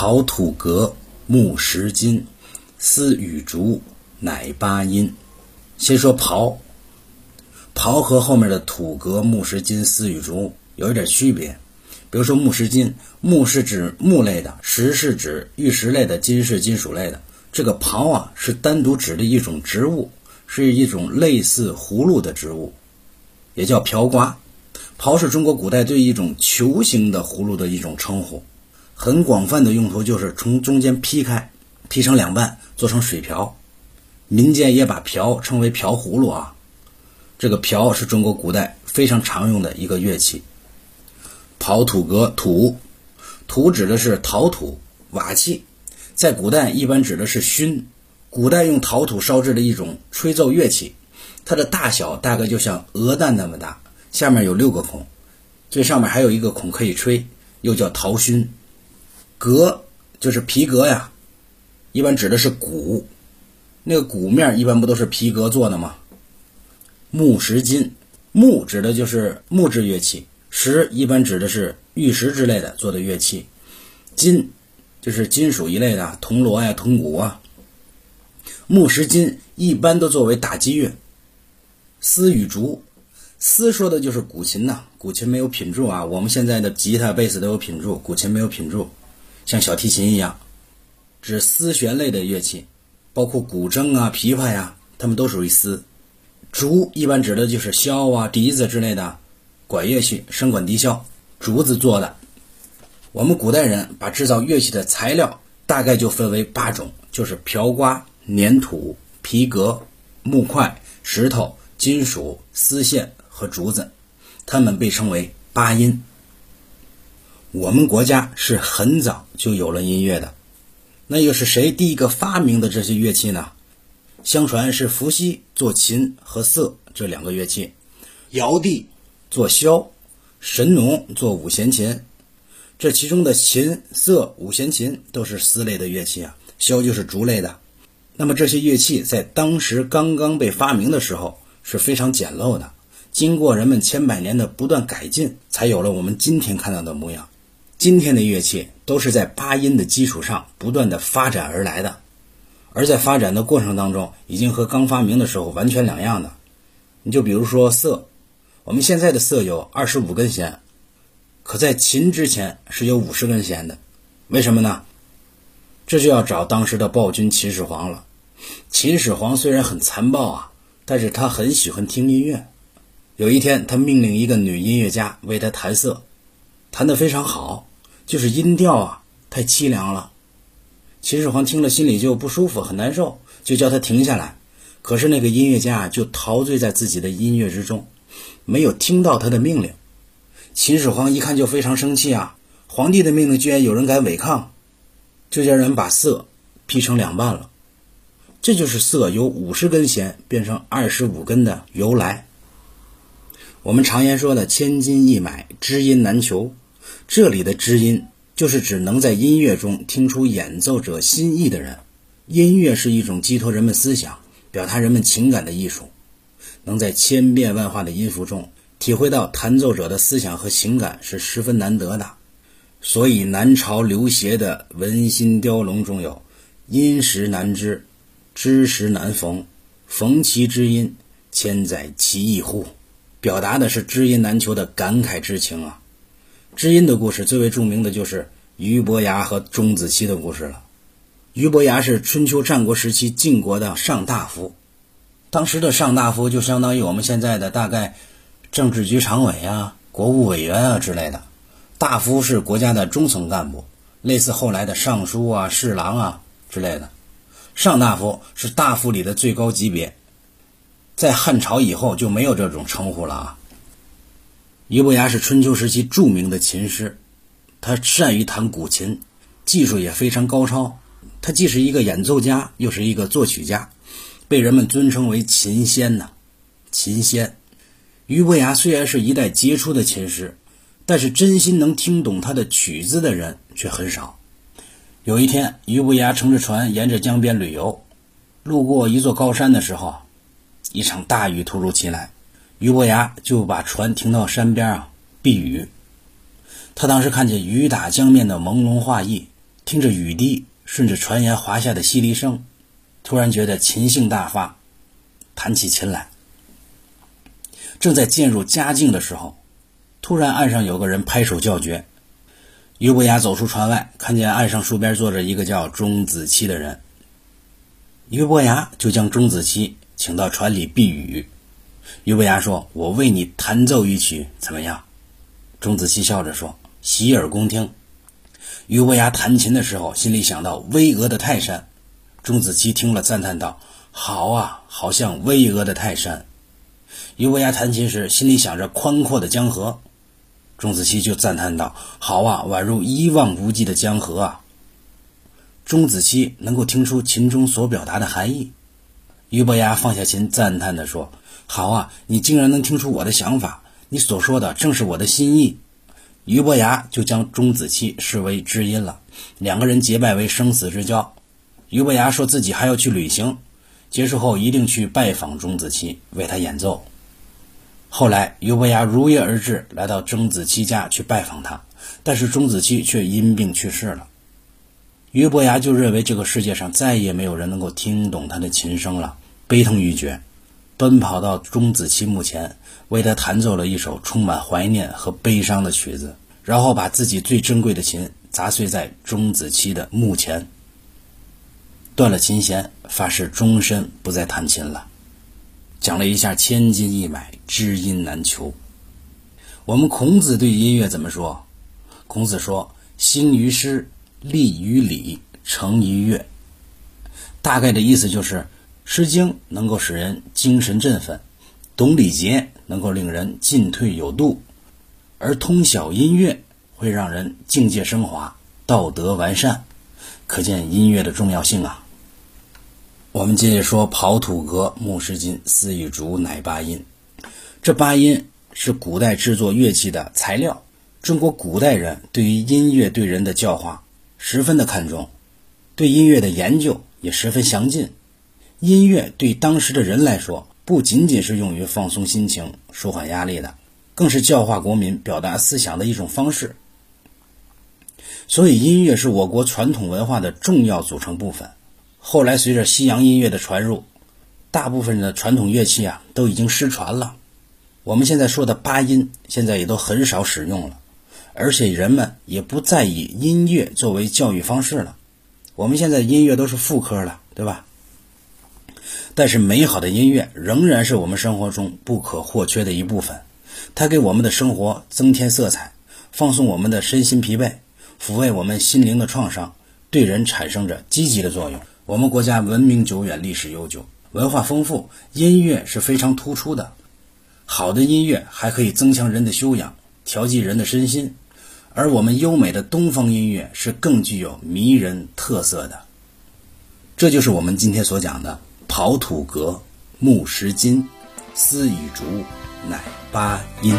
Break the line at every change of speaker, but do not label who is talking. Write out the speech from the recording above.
刨土革，木石金，丝与竹，乃八音。先说刨，刨和后面的土革、木石金、丝与竹有一点区别。比如说木石金，木是指木类的，石是指玉石类的，金是金属类的。这个刨啊，是单独指的一种植物，是一种类似葫芦的植物，也叫瓢瓜。刨是中国古代对一种球形的葫芦的一种称呼，很广泛的用途就是从中间劈开，劈成两半，做成水瓢。民间也把瓢称为瓢葫芦啊。这个瓢是中国古代非常常用的一个乐器。刨土革土，土指的是陶土瓦器，在古代一般指的是埙。古代用陶土烧制的一种吹奏乐器，它的大小大概就像鹅蛋那么大。下面有六个孔，最上面还有一个孔可以吹，又叫陶埙。革就是皮革呀，一般指的是鼓，那个鼓面一般不都是皮革做的吗？木石金，木指的就是木质乐器，石一般指的是玉石之类的做的乐器，金就是金属一类的，铜锣呀、铜鼓啊。木石金一般都作为打击乐，丝与竹。丝说的就是古琴呐，古琴没有品柱啊，我们现在的吉他、贝斯都有品柱，古琴没有品柱，像小提琴一样，指丝弦类的乐器，包括古筝啊、琵琶呀，它们都属于丝。竹一般指的就是箫啊、笛子之类的管乐器，声管笛箫，竹子做的。我们古代人把制造乐器的材料大概就分为八种，就是瓢瓜、粘土、皮革、木块、石头、金属、丝线。和竹子，它们被称为八音。我们国家是很早就有了音乐的，那又是谁第一个发明的这些乐器呢？相传是伏羲做琴和瑟这两个乐器，尧帝做箫，神农做五弦琴。这其中的琴、瑟、五弦琴都是丝类的乐器啊，箫就是竹类的。那么这些乐器在当时刚刚被发明的时候是非常简陋的。经过人们千百年的不断改进，才有了我们今天看到的模样。今天的乐器都是在八音的基础上不断的发展而来的，而在发展的过程当中，已经和刚发明的时候完全两样的。你就比如说瑟，我们现在的瑟有二十五根弦，可在琴之前是有五十根弦的。为什么呢？这就要找当时的暴君秦始皇了。秦始皇虽然很残暴啊，但是他很喜欢听音乐。有一天，他命令一个女音乐家为他弹瑟，弹得非常好，就是音调啊太凄凉了。秦始皇听了心里就不舒服，很难受，就叫他停下来。可是那个音乐家就陶醉在自己的音乐之中，没有听到他的命令。秦始皇一看就非常生气啊！皇帝的命令居然有人敢违抗，就叫人把瑟劈成两半了。这就是瑟由五十根弦变成二十五根的由来。我们常言说的“千金易买，知音难求”，这里的知音就是指能在音乐中听出演奏者心意的人。音乐是一种寄托人们思想、表达人们情感的艺术，能在千变万化的音符中体会到弹奏者的思想和情感是十分难得的。所以南朝刘勰的《文心雕龙》中有“音时难知，知时难逢，逢其知音，千载其意乎”。表达的是知音难求的感慨之情啊！知音的故事最为著名的就是俞伯牙和钟子期的故事了。俞伯牙是春秋战国时期晋国的上大夫，当时的上大夫就相当于我们现在的大概政治局常委啊、国务委员啊之类的。大夫是国家的中层干部，类似后来的尚书啊、侍郎啊之类的。上大夫是大夫里的最高级别。在汉朝以后就没有这种称呼了啊。俞伯牙是春秋时期著名的琴师，他善于弹古琴，技术也非常高超。他既是一个演奏家，又是一个作曲家，被人们尊称为琴仙呐。琴仙，俞伯牙虽然是一代杰出的琴师，但是真心能听懂他的曲子的人却很少。有一天，俞伯牙乘着船沿着江边旅游，路过一座高山的时候。一场大雨突如其来，俞伯牙就把船停到山边啊避雨。他当时看见雨打江面的朦胧画意，听着雨滴顺着船沿滑下的淅沥声，突然觉得琴性大发，弹起琴来。正在渐入佳境的时候，突然岸上有个人拍手叫绝。俞伯牙走出船外，看见岸上树边坐着一个叫钟子期的人。俞伯牙就将钟子期请到船里避雨。俞伯牙说：“我为你弹奏一曲，怎么样？”钟子期笑着说：“洗耳恭听。”俞伯牙弹琴的时候，心里想到巍峨的泰山。钟子期听了，赞叹道：“好啊，好像巍峨的泰山。”俞伯牙弹琴时，心里想着宽阔的江河。钟子期就赞叹道：“好啊，宛如一望无际的江河啊！”钟子期能够听出琴中所表达的含义。俞伯牙放下琴，赞叹地说：“好啊，你竟然能听出我的想法，你所说的正是我的心意。”俞伯牙就将钟子期视为知音了，两个人结拜为生死之交。俞伯牙说自己还要去旅行，结束后一定去拜访钟子期，为他演奏。后来，俞伯牙如约而至，来到钟子期家去拜访他，但是钟子期却因病去世了。俞伯牙就认为这个世界上再也没有人能够听懂他的琴声了，悲痛欲绝，奔跑到钟子期墓前，为他弹奏了一首充满怀念和悲伤的曲子，然后把自己最珍贵的琴砸碎在钟子期的墓前，断了琴弦，发誓终身不再弹琴了。讲了一下千金易买，知音难求。我们孔子对音乐怎么说？孔子说：“兴于诗，立于礼，成于乐。”大概的意思就是，《诗经》能够使人精神振奋，懂礼节能够令人进退有度，而通晓音乐会让人境界升华，道德完善。可见音乐的重要性啊！我们接着说刨土革、木石金、丝与竹、乃八音。这八音是古代制作乐器的材料。中国古代人对于音乐对人的教化十分的看重，对音乐的研究也十分详尽。音乐对当时的人来说，不仅仅是用于放松心情、舒缓压力的，更是教化国民、表达思想的一种方式。所以，音乐是我国传统文化的重要组成部分。后来，随着西洋音乐的传入，大部分的传统乐器啊都已经失传了。我们现在说的八音，现在也都很少使用了，而且人们也不再以音乐作为教育方式了。我们现在音乐都是副科了，对吧？但是，美好的音乐仍然是我们生活中不可或缺的一部分。它给我们的生活增添色彩，放松我们的身心疲惫，抚慰我们心灵的创伤，对人产生着积极的作用。我们国家文明久远，历史悠久，文化丰富，音乐是非常突出的。好的音乐还可以增强人的修养，调剂人的身心。而我们优美的东方音乐是更具有迷人特色的。这就是我们今天所讲的刨土革、木石金、丝与竹，乃八音。